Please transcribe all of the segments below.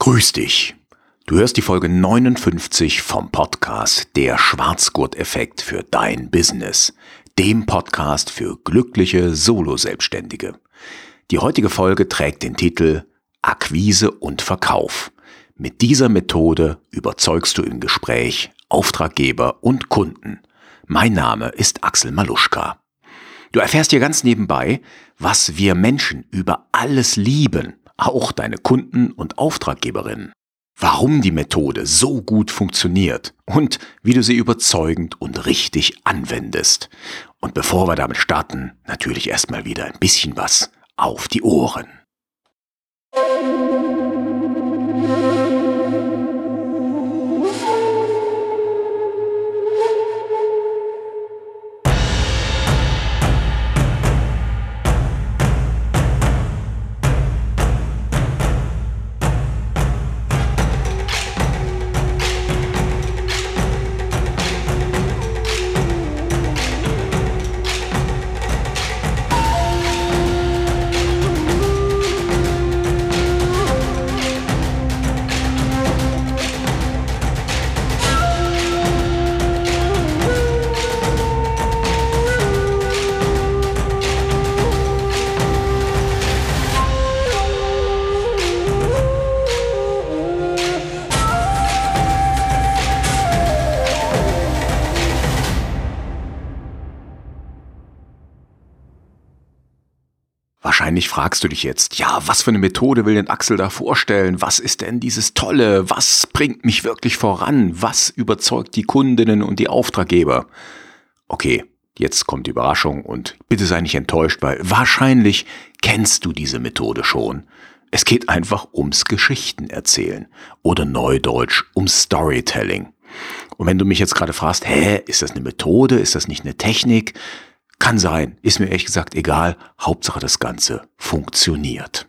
Grüß dich. Du hörst die Folge 59 vom Podcast Der Schwarzgurt-Effekt für dein Business, dem Podcast für glückliche Solo-Selbstständige. Die heutige Folge trägt den Titel Akquise und Verkauf. Mit dieser Methode überzeugst du im Gespräch Auftraggeber und Kunden. Mein Name ist Axel Maluschka. Du erfährst hier ganz nebenbei, was wir Menschen über alles lieben auch deine Kunden und Auftraggeberinnen. Warum die Methode so gut funktioniert und wie du sie überzeugend und richtig anwendest. Und bevor wir damit starten, natürlich erstmal wieder ein bisschen was auf die Ohren. Wahrscheinlich fragst du dich jetzt, ja, was für eine Methode will denn Axel da vorstellen? Was ist denn dieses Tolle? Was bringt mich wirklich voran? Was überzeugt die Kundinnen und die Auftraggeber? Okay, jetzt kommt die Überraschung und bitte sei nicht enttäuscht, weil wahrscheinlich kennst du diese Methode schon. Es geht einfach ums Geschichten erzählen oder neudeutsch um Storytelling. Und wenn du mich jetzt gerade fragst, hä, ist das eine Methode? Ist das nicht eine Technik? Kann sein, ist mir ehrlich gesagt egal, Hauptsache das Ganze funktioniert.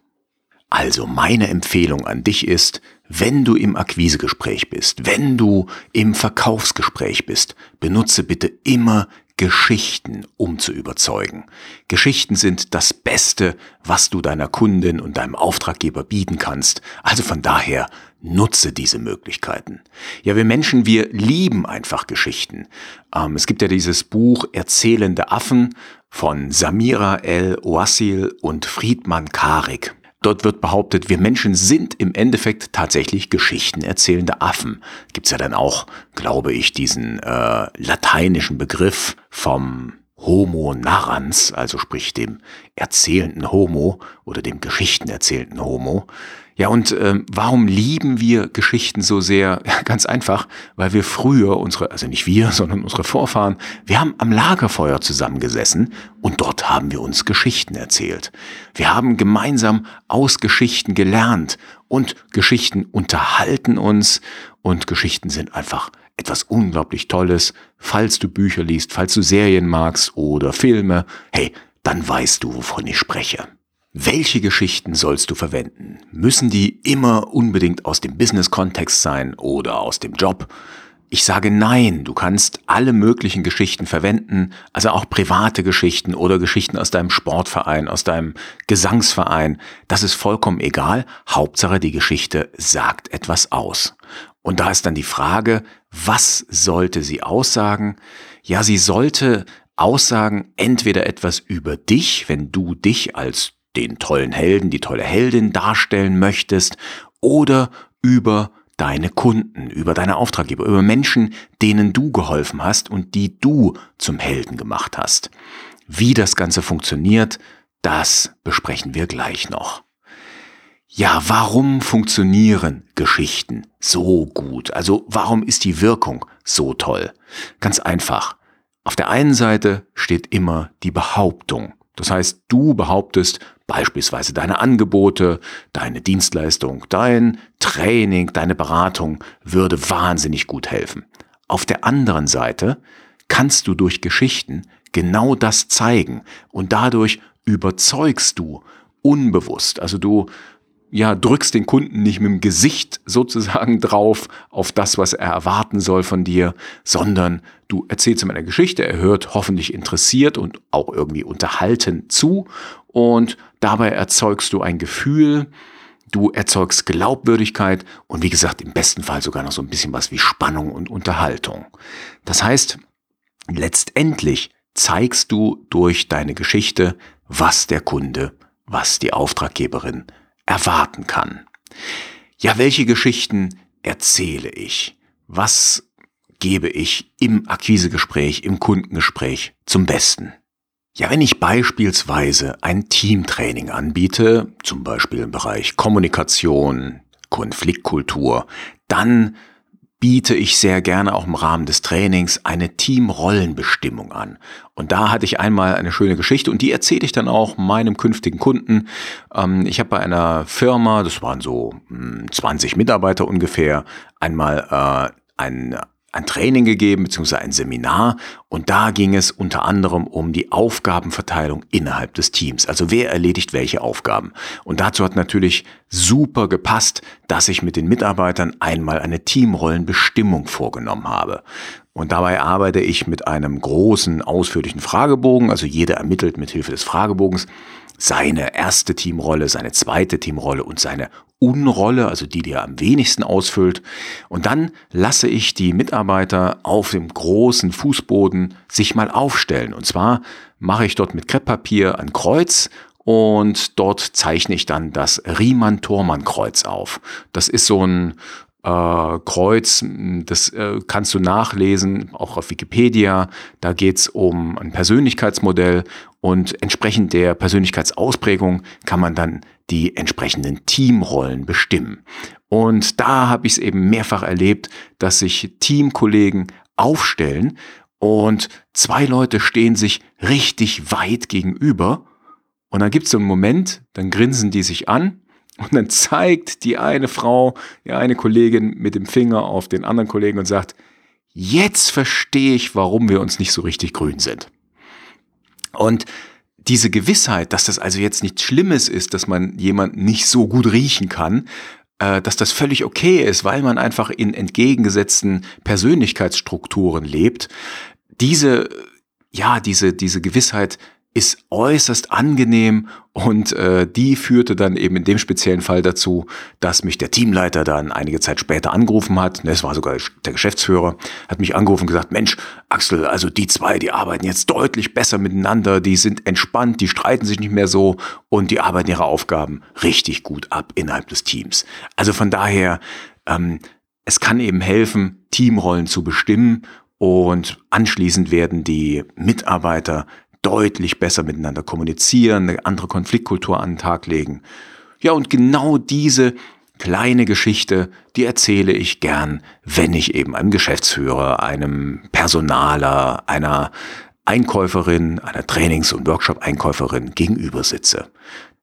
Also meine Empfehlung an dich ist, wenn du im Akquisegespräch bist, wenn du im Verkaufsgespräch bist, benutze bitte immer Geschichten, um zu überzeugen. Geschichten sind das Beste, was du deiner Kundin und deinem Auftraggeber bieten kannst. Also von daher nutze diese Möglichkeiten. Ja, wir Menschen, wir lieben einfach Geschichten. Ähm, es gibt ja dieses Buch Erzählende Affen von Samira El Oasil und Friedmann Karik. Dort wird behauptet, wir Menschen sind im Endeffekt tatsächlich Geschichten erzählende Affen. Gibt's ja dann auch, glaube ich, diesen äh, lateinischen Begriff vom Homo narrans, also sprich dem erzählenden Homo oder dem Geschichten erzählenden Homo. Ja, und ähm, warum lieben wir Geschichten so sehr? Ja, ganz einfach, weil wir früher unsere, also nicht wir, sondern unsere Vorfahren, wir haben am Lagerfeuer zusammengesessen und dort haben wir uns Geschichten erzählt. Wir haben gemeinsam aus Geschichten gelernt und Geschichten unterhalten uns und Geschichten sind einfach etwas unglaublich Tolles. Falls du Bücher liest, falls du Serien magst oder Filme, hey, dann weißt du, wovon ich spreche. Welche Geschichten sollst du verwenden? Müssen die immer unbedingt aus dem Business-Kontext sein oder aus dem Job? Ich sage nein, du kannst alle möglichen Geschichten verwenden, also auch private Geschichten oder Geschichten aus deinem Sportverein, aus deinem Gesangsverein. Das ist vollkommen egal. Hauptsache die Geschichte sagt etwas aus. Und da ist dann die Frage, was sollte sie aussagen? Ja, sie sollte aussagen entweder etwas über dich, wenn du dich als den tollen Helden, die tolle Heldin darstellen möchtest oder über deine Kunden, über deine Auftraggeber, über Menschen, denen du geholfen hast und die du zum Helden gemacht hast. Wie das Ganze funktioniert, das besprechen wir gleich noch. Ja, warum funktionieren Geschichten so gut? Also warum ist die Wirkung so toll? Ganz einfach. Auf der einen Seite steht immer die Behauptung. Das heißt, du behauptest beispielsweise deine Angebote, deine Dienstleistung, dein Training, deine Beratung würde wahnsinnig gut helfen. Auf der anderen Seite kannst du durch Geschichten genau das zeigen und dadurch überzeugst du unbewusst. Also du ja, drückst den Kunden nicht mit dem Gesicht sozusagen drauf auf das, was er erwarten soll von dir, sondern du erzählst ihm eine Geschichte, er hört hoffentlich interessiert und auch irgendwie unterhalten zu und dabei erzeugst du ein Gefühl, du erzeugst Glaubwürdigkeit und wie gesagt, im besten Fall sogar noch so ein bisschen was wie Spannung und Unterhaltung. Das heißt, letztendlich zeigst du durch deine Geschichte, was der Kunde, was die Auftraggeberin erwarten kann. Ja, welche Geschichten erzähle ich? Was gebe ich im Akquisegespräch, im Kundengespräch zum Besten? Ja, wenn ich beispielsweise ein Teamtraining anbiete, zum Beispiel im Bereich Kommunikation, Konfliktkultur, dann biete ich sehr gerne auch im Rahmen des Trainings eine Teamrollenbestimmung an. Und da hatte ich einmal eine schöne Geschichte und die erzähle ich dann auch meinem künftigen Kunden. Ähm, ich habe bei einer Firma, das waren so 20 hm, Mitarbeiter ungefähr, einmal äh, ein ein Training gegeben, beziehungsweise ein Seminar. Und da ging es unter anderem um die Aufgabenverteilung innerhalb des Teams. Also wer erledigt welche Aufgaben. Und dazu hat natürlich super gepasst, dass ich mit den Mitarbeitern einmal eine Teamrollenbestimmung vorgenommen habe. Und dabei arbeite ich mit einem großen, ausführlichen Fragebogen. Also jeder ermittelt mit Hilfe des Fragebogens seine erste Teamrolle, seine zweite Teamrolle und seine Unrolle, also die, die am wenigsten ausfüllt. Und dann lasse ich die Mitarbeiter auf dem großen Fußboden sich mal aufstellen. Und zwar mache ich dort mit Krepppapier ein Kreuz und dort zeichne ich dann das Riemann-Thormann-Kreuz auf. Das ist so ein äh, Kreuz, das äh, kannst du nachlesen, auch auf Wikipedia. Da geht's um ein Persönlichkeitsmodell und entsprechend der Persönlichkeitsausprägung kann man dann die entsprechenden Teamrollen bestimmen. Und da habe ich es eben mehrfach erlebt, dass sich Teamkollegen aufstellen und zwei Leute stehen sich richtig weit gegenüber. Und dann gibt es so einen Moment, dann grinsen die sich an und dann zeigt die eine Frau, ja, eine Kollegin mit dem Finger auf den anderen Kollegen und sagt, jetzt verstehe ich, warum wir uns nicht so richtig grün sind. Und diese Gewissheit, dass das also jetzt nichts Schlimmes ist, dass man jemanden nicht so gut riechen kann, äh, dass das völlig okay ist, weil man einfach in entgegengesetzten Persönlichkeitsstrukturen lebt, diese, ja, diese, diese Gewissheit ist äußerst angenehm und äh, die führte dann eben in dem speziellen Fall dazu, dass mich der Teamleiter dann einige Zeit später angerufen hat, es war sogar der Geschäftsführer, hat mich angerufen und gesagt, Mensch, Axel, also die zwei, die arbeiten jetzt deutlich besser miteinander, die sind entspannt, die streiten sich nicht mehr so und die arbeiten ihre Aufgaben richtig gut ab innerhalb des Teams. Also von daher, ähm, es kann eben helfen, Teamrollen zu bestimmen und anschließend werden die Mitarbeiter deutlich besser miteinander kommunizieren, eine andere Konfliktkultur an den Tag legen. Ja, und genau diese kleine Geschichte, die erzähle ich gern, wenn ich eben einem Geschäftsführer, einem Personaler, einer Einkäuferin, einer Trainings- und Workshop-Einkäuferin gegenüber sitze.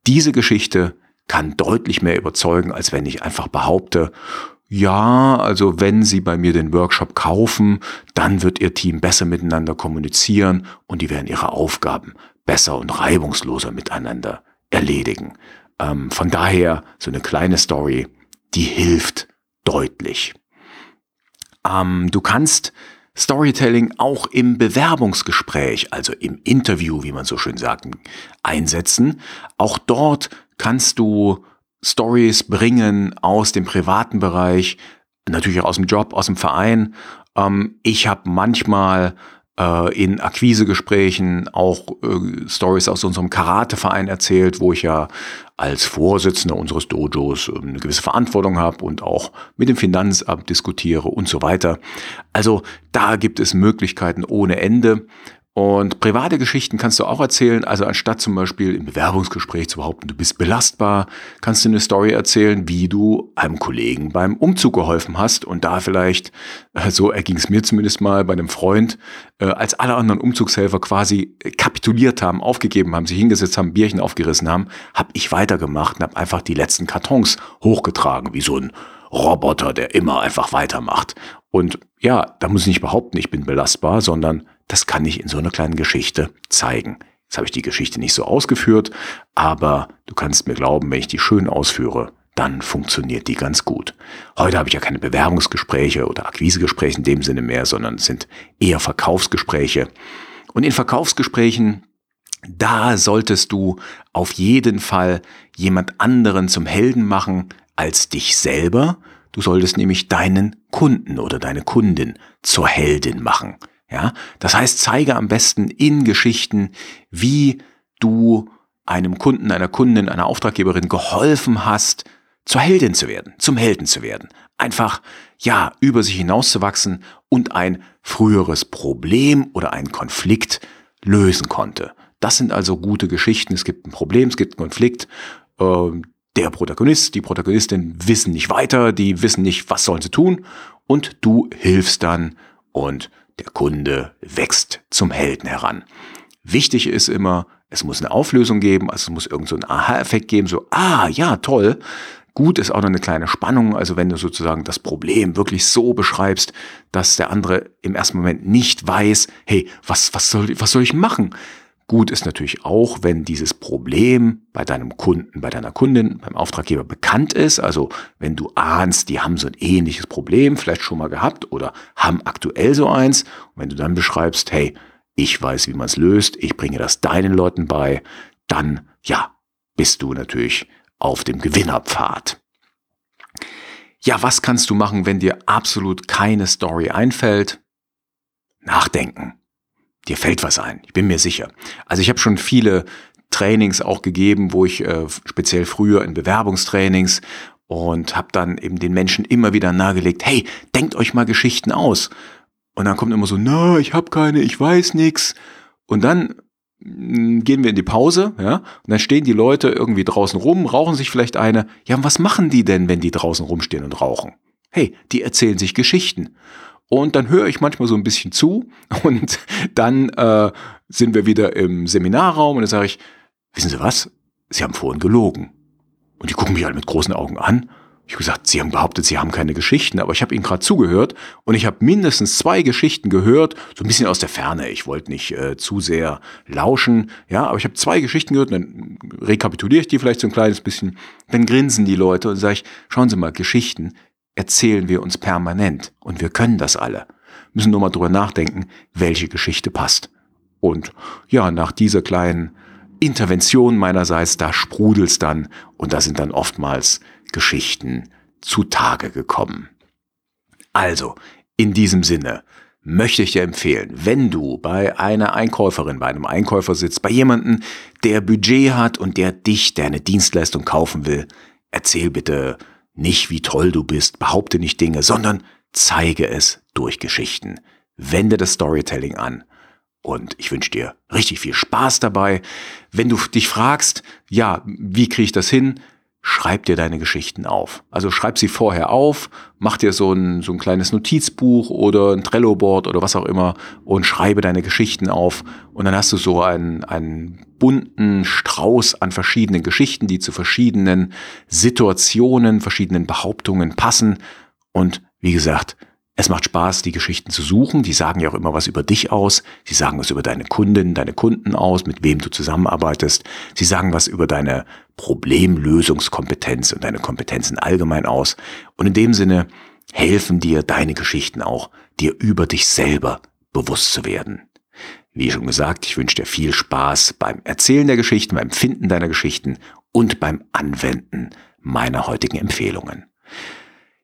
Diese Geschichte kann deutlich mehr überzeugen, als wenn ich einfach behaupte, ja, also wenn Sie bei mir den Workshop kaufen, dann wird Ihr Team besser miteinander kommunizieren und die werden ihre Aufgaben besser und reibungsloser miteinander erledigen. Ähm, von daher so eine kleine Story, die hilft deutlich. Ähm, du kannst Storytelling auch im Bewerbungsgespräch, also im Interview, wie man so schön sagt, einsetzen. Auch dort kannst du Stories bringen aus dem privaten Bereich, natürlich auch aus dem Job, aus dem Verein. Ähm, ich habe manchmal äh, in Akquisegesprächen auch äh, Stories aus unserem Karateverein erzählt, wo ich ja als Vorsitzender unseres Dojos ähm, eine gewisse Verantwortung habe und auch mit dem Finanzamt diskutiere und so weiter. Also da gibt es Möglichkeiten ohne Ende. Und private Geschichten kannst du auch erzählen. Also anstatt zum Beispiel im Bewerbungsgespräch zu behaupten, du bist belastbar, kannst du eine Story erzählen, wie du einem Kollegen beim Umzug geholfen hast und da vielleicht, äh, so erging es mir zumindest mal bei einem Freund, äh, als alle anderen Umzugshelfer quasi kapituliert haben, aufgegeben haben, sich hingesetzt haben, Bierchen aufgerissen haben, habe ich weitergemacht und habe einfach die letzten Kartons hochgetragen, wie so ein Roboter, der immer einfach weitermacht. Und ja, da muss ich nicht behaupten, ich bin belastbar, sondern das kann ich in so einer kleinen Geschichte zeigen. Jetzt habe ich die Geschichte nicht so ausgeführt, aber du kannst mir glauben, wenn ich die schön ausführe, dann funktioniert die ganz gut. Heute habe ich ja keine Bewerbungsgespräche oder Akquisegespräche in dem Sinne mehr, sondern es sind eher Verkaufsgespräche. Und in Verkaufsgesprächen da solltest du auf jeden Fall jemand anderen zum Helden machen als dich selber. Du solltest nämlich deinen Kunden oder deine Kundin zur Heldin machen. Ja, das heißt, zeige am besten in Geschichten, wie du einem Kunden, einer Kundin, einer Auftraggeberin geholfen hast, zur Heldin zu werden, zum Helden zu werden. Einfach, ja, über sich hinauszuwachsen und ein früheres Problem oder einen Konflikt lösen konnte. Das sind also gute Geschichten. Es gibt ein Problem, es gibt einen Konflikt. Ähm, der Protagonist, die Protagonistin wissen nicht weiter, die wissen nicht, was sollen sie tun. Und du hilfst dann und der Kunde wächst zum Helden heran. Wichtig ist immer, es muss eine Auflösung geben, also es muss irgend so Aha-Effekt geben, so, ah, ja, toll. Gut ist auch noch eine kleine Spannung, also wenn du sozusagen das Problem wirklich so beschreibst, dass der andere im ersten Moment nicht weiß, hey, was, was, soll, was soll ich machen? Gut ist natürlich auch, wenn dieses Problem bei deinem Kunden, bei deiner Kundin, beim Auftraggeber bekannt ist. Also wenn du ahnst, die haben so ein ähnliches Problem vielleicht schon mal gehabt oder haben aktuell so eins. Und wenn du dann beschreibst, hey, ich weiß, wie man es löst, ich bringe das deinen Leuten bei, dann ja, bist du natürlich auf dem Gewinnerpfad. Ja, was kannst du machen, wenn dir absolut keine Story einfällt? Nachdenken dir fällt was ein. Ich bin mir sicher. Also ich habe schon viele Trainings auch gegeben, wo ich äh, speziell früher in Bewerbungstrainings und habe dann eben den Menschen immer wieder nahegelegt, hey, denkt euch mal Geschichten aus. Und dann kommt immer so, na, ich habe keine, ich weiß nix. Und dann mm, gehen wir in die Pause, ja, und dann stehen die Leute irgendwie draußen rum, rauchen sich vielleicht eine. Ja, und was machen die denn, wenn die draußen rumstehen und rauchen? Hey, die erzählen sich Geschichten. Und dann höre ich manchmal so ein bisschen zu und dann äh, sind wir wieder im Seminarraum und dann sage ich, wissen Sie was? Sie haben vorhin gelogen. Und die gucken mich alle mit großen Augen an. Ich habe gesagt, Sie haben behauptet, Sie haben keine Geschichten, aber ich habe Ihnen gerade zugehört und ich habe mindestens zwei Geschichten gehört, so ein bisschen aus der Ferne. Ich wollte nicht äh, zu sehr lauschen, ja, aber ich habe zwei Geschichten gehört, dann rekapituliere ich die vielleicht so ein kleines bisschen. Dann grinsen die Leute und sage ich, schauen Sie mal, Geschichten, erzählen wir uns permanent. Und wir können das alle. Müssen nur mal drüber nachdenken, welche Geschichte passt. Und ja, nach dieser kleinen Intervention meinerseits, da sprudelt's dann und da sind dann oftmals Geschichten zutage gekommen. Also, in diesem Sinne möchte ich dir empfehlen, wenn du bei einer Einkäuferin, bei einem Einkäufer sitzt, bei jemandem, der Budget hat und der dich, der eine Dienstleistung kaufen will, erzähl bitte nicht, wie toll du bist, behaupte nicht Dinge, sondern zeige es durch Geschichten. Wende das Storytelling an. Und ich wünsche dir richtig viel Spaß dabei. Wenn du dich fragst, ja, wie kriege ich das hin? Schreib dir deine Geschichten auf. Also schreib sie vorher auf, mach dir so ein, so ein kleines Notizbuch oder ein Trello-Board oder was auch immer und schreibe deine Geschichten auf. Und dann hast du so einen, einen bunten Strauß an verschiedenen Geschichten, die zu verschiedenen Situationen, verschiedenen Behauptungen passen. Und wie gesagt, es macht Spaß, die Geschichten zu suchen. Die sagen ja auch immer was über dich aus. Sie sagen was über deine Kundinnen, deine Kunden aus, mit wem du zusammenarbeitest. Sie sagen was über deine Problemlösungskompetenz und deine Kompetenzen allgemein aus. Und in dem Sinne helfen dir deine Geschichten auch, dir über dich selber bewusst zu werden. Wie schon gesagt, ich wünsche dir viel Spaß beim Erzählen der Geschichten, beim Finden deiner Geschichten und beim Anwenden meiner heutigen Empfehlungen.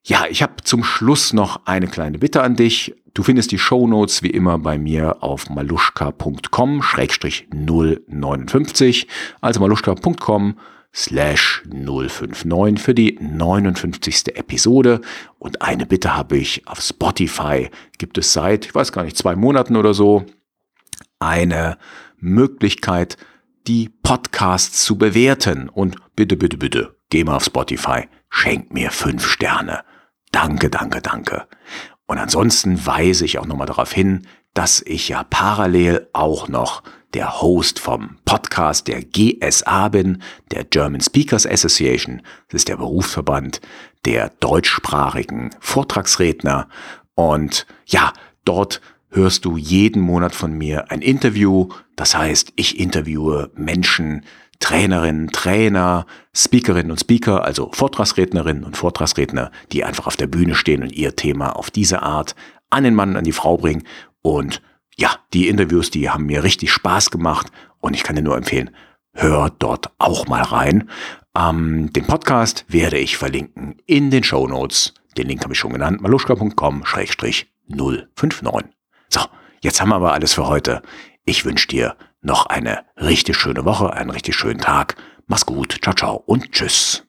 Ja, ich habe zum Schluss noch eine kleine Bitte an dich. Du findest die Show Notes wie immer bei mir auf maluschka.com-059, also maluschka.com slash 059 für die 59. Episode. Und eine Bitte habe ich, auf Spotify gibt es seit, ich weiß gar nicht, zwei Monaten oder so, eine Möglichkeit, die Podcasts zu bewerten. Und bitte, bitte, bitte, geh mal auf Spotify, schenk mir fünf Sterne. Danke, danke, danke. Und ansonsten weise ich auch nochmal darauf hin, dass ich ja parallel auch noch der Host vom Podcast der GSA bin, der German Speakers Association. Das ist der Berufsverband der deutschsprachigen Vortragsredner. Und ja, dort hörst du jeden Monat von mir ein Interview. Das heißt, ich interviewe Menschen, Trainerinnen, Trainer, Speakerinnen und Speaker, also Vortragsrednerinnen und Vortragsredner, die einfach auf der Bühne stehen und ihr Thema auf diese Art an den Mann, an die Frau bringen und ja, die Interviews, die haben mir richtig Spaß gemacht und ich kann dir nur empfehlen, hör dort auch mal rein. Ähm, den Podcast werde ich verlinken in den Show Notes. Den Link habe ich schon genannt, maluschka.com-059. So, jetzt haben wir aber alles für heute. Ich wünsche dir noch eine richtig schöne Woche, einen richtig schönen Tag. Mach's gut, ciao, ciao und tschüss.